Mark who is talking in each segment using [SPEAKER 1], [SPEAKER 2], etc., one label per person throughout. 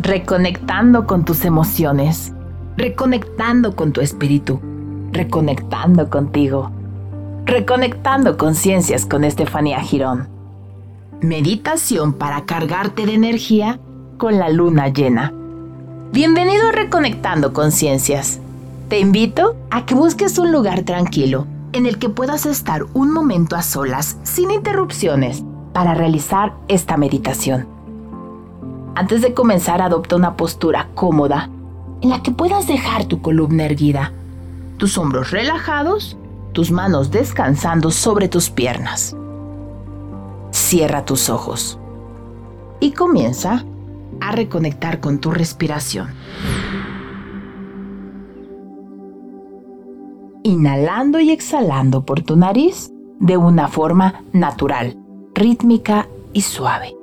[SPEAKER 1] reconectando con tus emociones, reconectando con tu espíritu, reconectando contigo, reconectando conciencias con Estefanía Girón. Meditación para cargarte de energía con la luna llena. Bienvenido a Reconectando Conciencias. Te invito a que busques un lugar tranquilo en el que puedas estar un momento a solas sin interrupciones para realizar esta meditación. Antes de comenzar, adopta una postura cómoda en la que puedas dejar tu columna erguida, tus hombros relajados, tus manos descansando sobre tus piernas. Cierra tus ojos y comienza a reconectar con tu respiración. Inhalando y exhalando por tu nariz de una forma natural, rítmica y suave.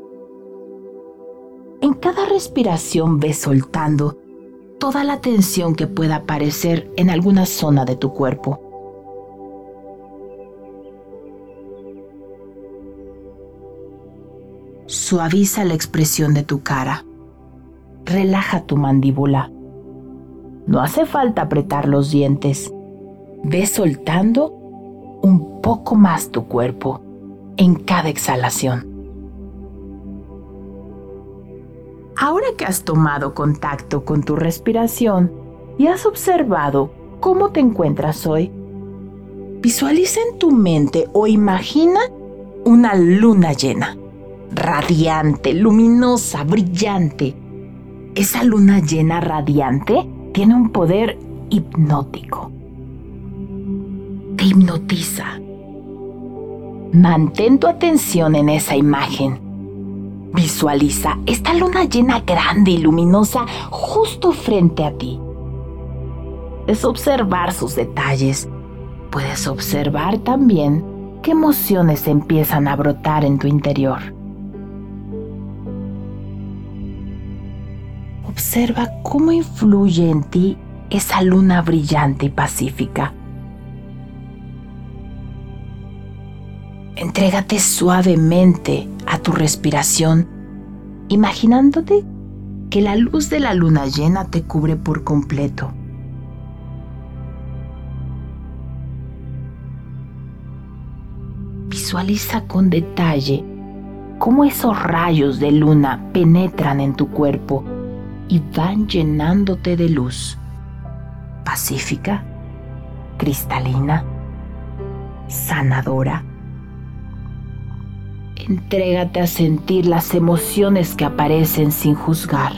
[SPEAKER 1] En cada respiración ves soltando toda la tensión que pueda aparecer en alguna zona de tu cuerpo. Suaviza la expresión de tu cara. Relaja tu mandíbula. No hace falta apretar los dientes. Ve soltando un poco más tu cuerpo en cada exhalación. Que has tomado contacto con tu respiración y has observado cómo te encuentras hoy, visualiza en tu mente o imagina una luna llena, radiante, luminosa, brillante. Esa luna llena radiante tiene un poder hipnótico. Te hipnotiza. Mantén tu atención en esa imagen Visualiza esta luna llena grande y luminosa justo frente a ti. Es observar sus detalles. Puedes observar también qué emociones empiezan a brotar en tu interior. Observa cómo influye en ti esa luna brillante y pacífica. Entrégate suavemente tu respiración, imaginándote que la luz de la luna llena te cubre por completo. Visualiza con detalle cómo esos rayos de luna penetran en tu cuerpo y van llenándote de luz pacífica, cristalina, sanadora Entrégate a sentir las emociones que aparecen sin juzgar.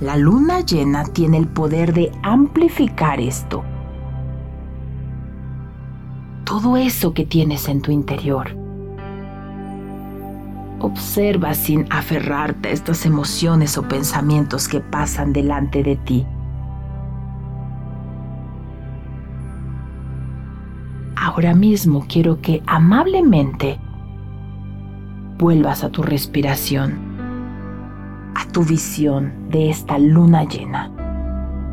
[SPEAKER 1] La luna llena tiene el poder de amplificar esto. Todo eso que tienes en tu interior. Observa sin aferrarte a estas emociones o pensamientos que pasan delante de ti. Ahora mismo quiero que amablemente vuelvas a tu respiración, a tu visión de esta luna llena,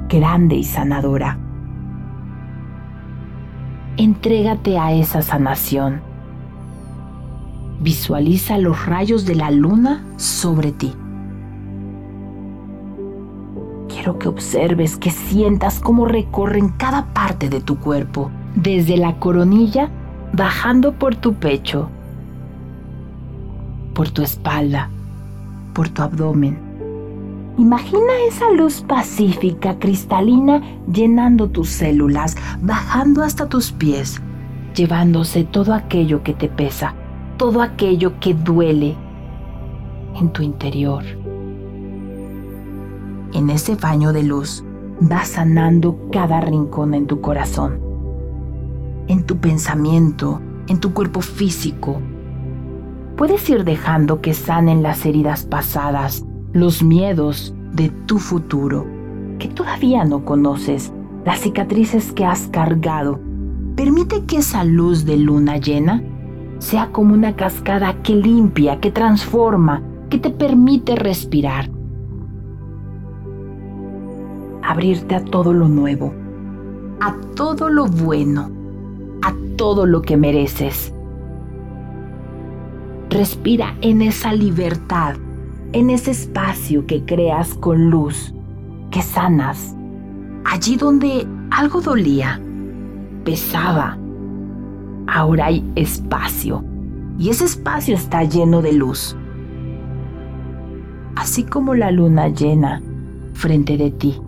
[SPEAKER 1] grande y sanadora. Entrégate a esa sanación. Visualiza los rayos de la luna sobre ti. Quiero que observes, que sientas cómo recorren cada parte de tu cuerpo desde la coronilla bajando por tu pecho, por tu espalda, por tu abdomen. Imagina esa luz pacífica, cristalina, llenando tus células, bajando hasta tus pies, llevándose todo aquello que te pesa, todo aquello que duele en tu interior. En ese baño de luz va sanando cada rincón en tu corazón en tu pensamiento, en tu cuerpo físico. Puedes ir dejando que sanen las heridas pasadas, los miedos de tu futuro, que todavía no conoces, las cicatrices que has cargado. Permite que esa luz de luna llena sea como una cascada que limpia, que transforma, que te permite respirar. Abrirte a todo lo nuevo, a todo lo bueno todo lo que mereces. Respira en esa libertad, en ese espacio que creas con luz, que sanas. Allí donde algo dolía, pesaba, ahora hay espacio y ese espacio está lleno de luz. Así como la luna llena frente de ti,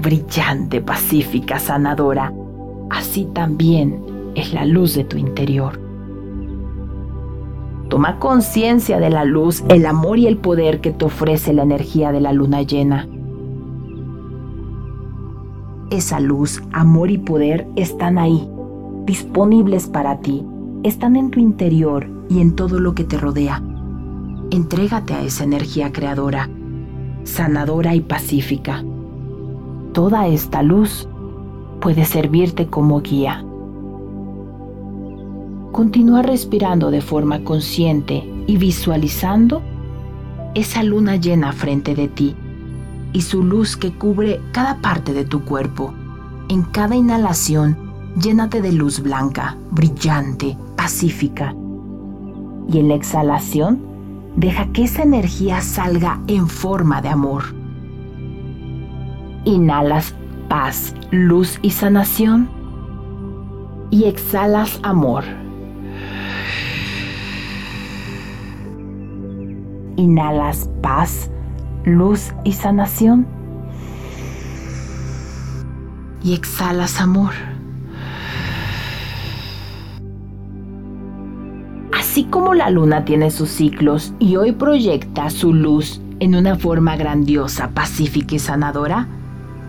[SPEAKER 1] brillante, pacífica, sanadora, así también es la luz de tu interior. Toma conciencia de la luz, el amor y el poder que te ofrece la energía de la luna llena. Esa luz, amor y poder están ahí, disponibles para ti, están en tu interior y en todo lo que te rodea. Entrégate a esa energía creadora, sanadora y pacífica. Toda esta luz puede servirte como guía. Continúa respirando de forma consciente y visualizando esa luna llena frente de ti y su luz que cubre cada parte de tu cuerpo. En cada inhalación, llénate de luz blanca, brillante, pacífica. Y en la exhalación, deja que esa energía salga en forma de amor. Inhalas paz, luz y sanación. Y exhalas amor. Inhalas paz, luz y sanación. Y exhalas amor. Así como la luna tiene sus ciclos y hoy proyecta su luz en una forma grandiosa, pacífica y sanadora,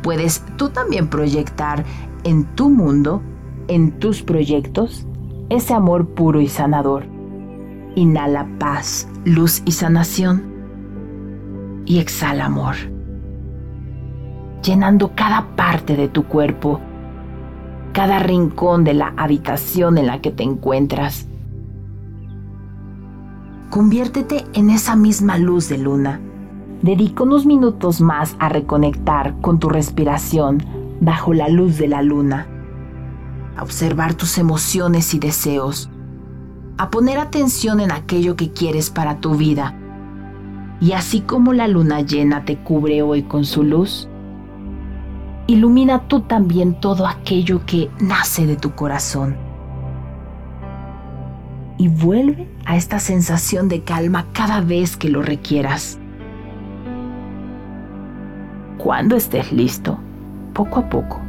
[SPEAKER 1] puedes tú también proyectar en tu mundo, en tus proyectos, ese amor puro y sanador. Inhala paz, luz y sanación y exhala amor, llenando cada parte de tu cuerpo, cada rincón de la habitación en la que te encuentras. Conviértete en esa misma luz de luna. Dedica unos minutos más a reconectar con tu respiración bajo la luz de la luna, a observar tus emociones y deseos, a poner atención en aquello que quieres para tu vida y así como la luna llena te cubre hoy con su luz, ilumina tú también todo aquello que nace de tu corazón. Y vuelve a esta sensación de calma cada vez que lo requieras. Cuando estés listo, poco a poco,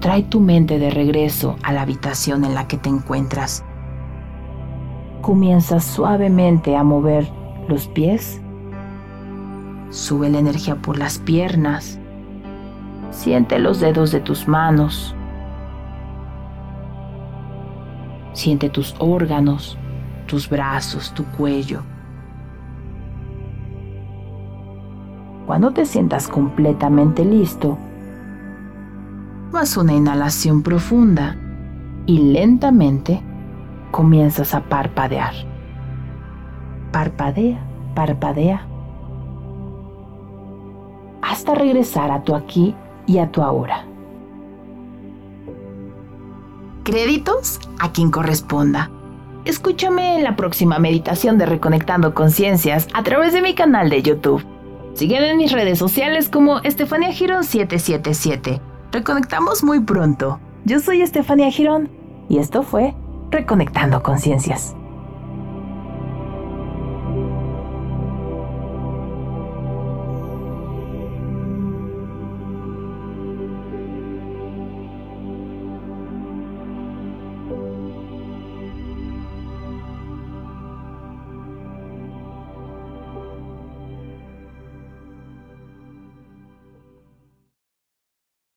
[SPEAKER 1] trae tu mente de regreso a la habitación en la que te encuentras. Comienza suavemente a mover los pies Sube la energía por las piernas. Siente los dedos de tus manos. Siente tus órganos, tus brazos, tu cuello. Cuando te sientas completamente listo, haz una inhalación profunda y lentamente comienzas a parpadear. Parpadea, parpadea hasta regresar a tu aquí y a tu ahora. Créditos a quien corresponda. Escúchame en la próxima meditación de Reconectando Conciencias a través de mi canal de YouTube. Sígueme en mis redes sociales como Estefania Girón 777. Reconectamos muy pronto. Yo soy Estefania Girón y esto fue Reconectando Conciencias.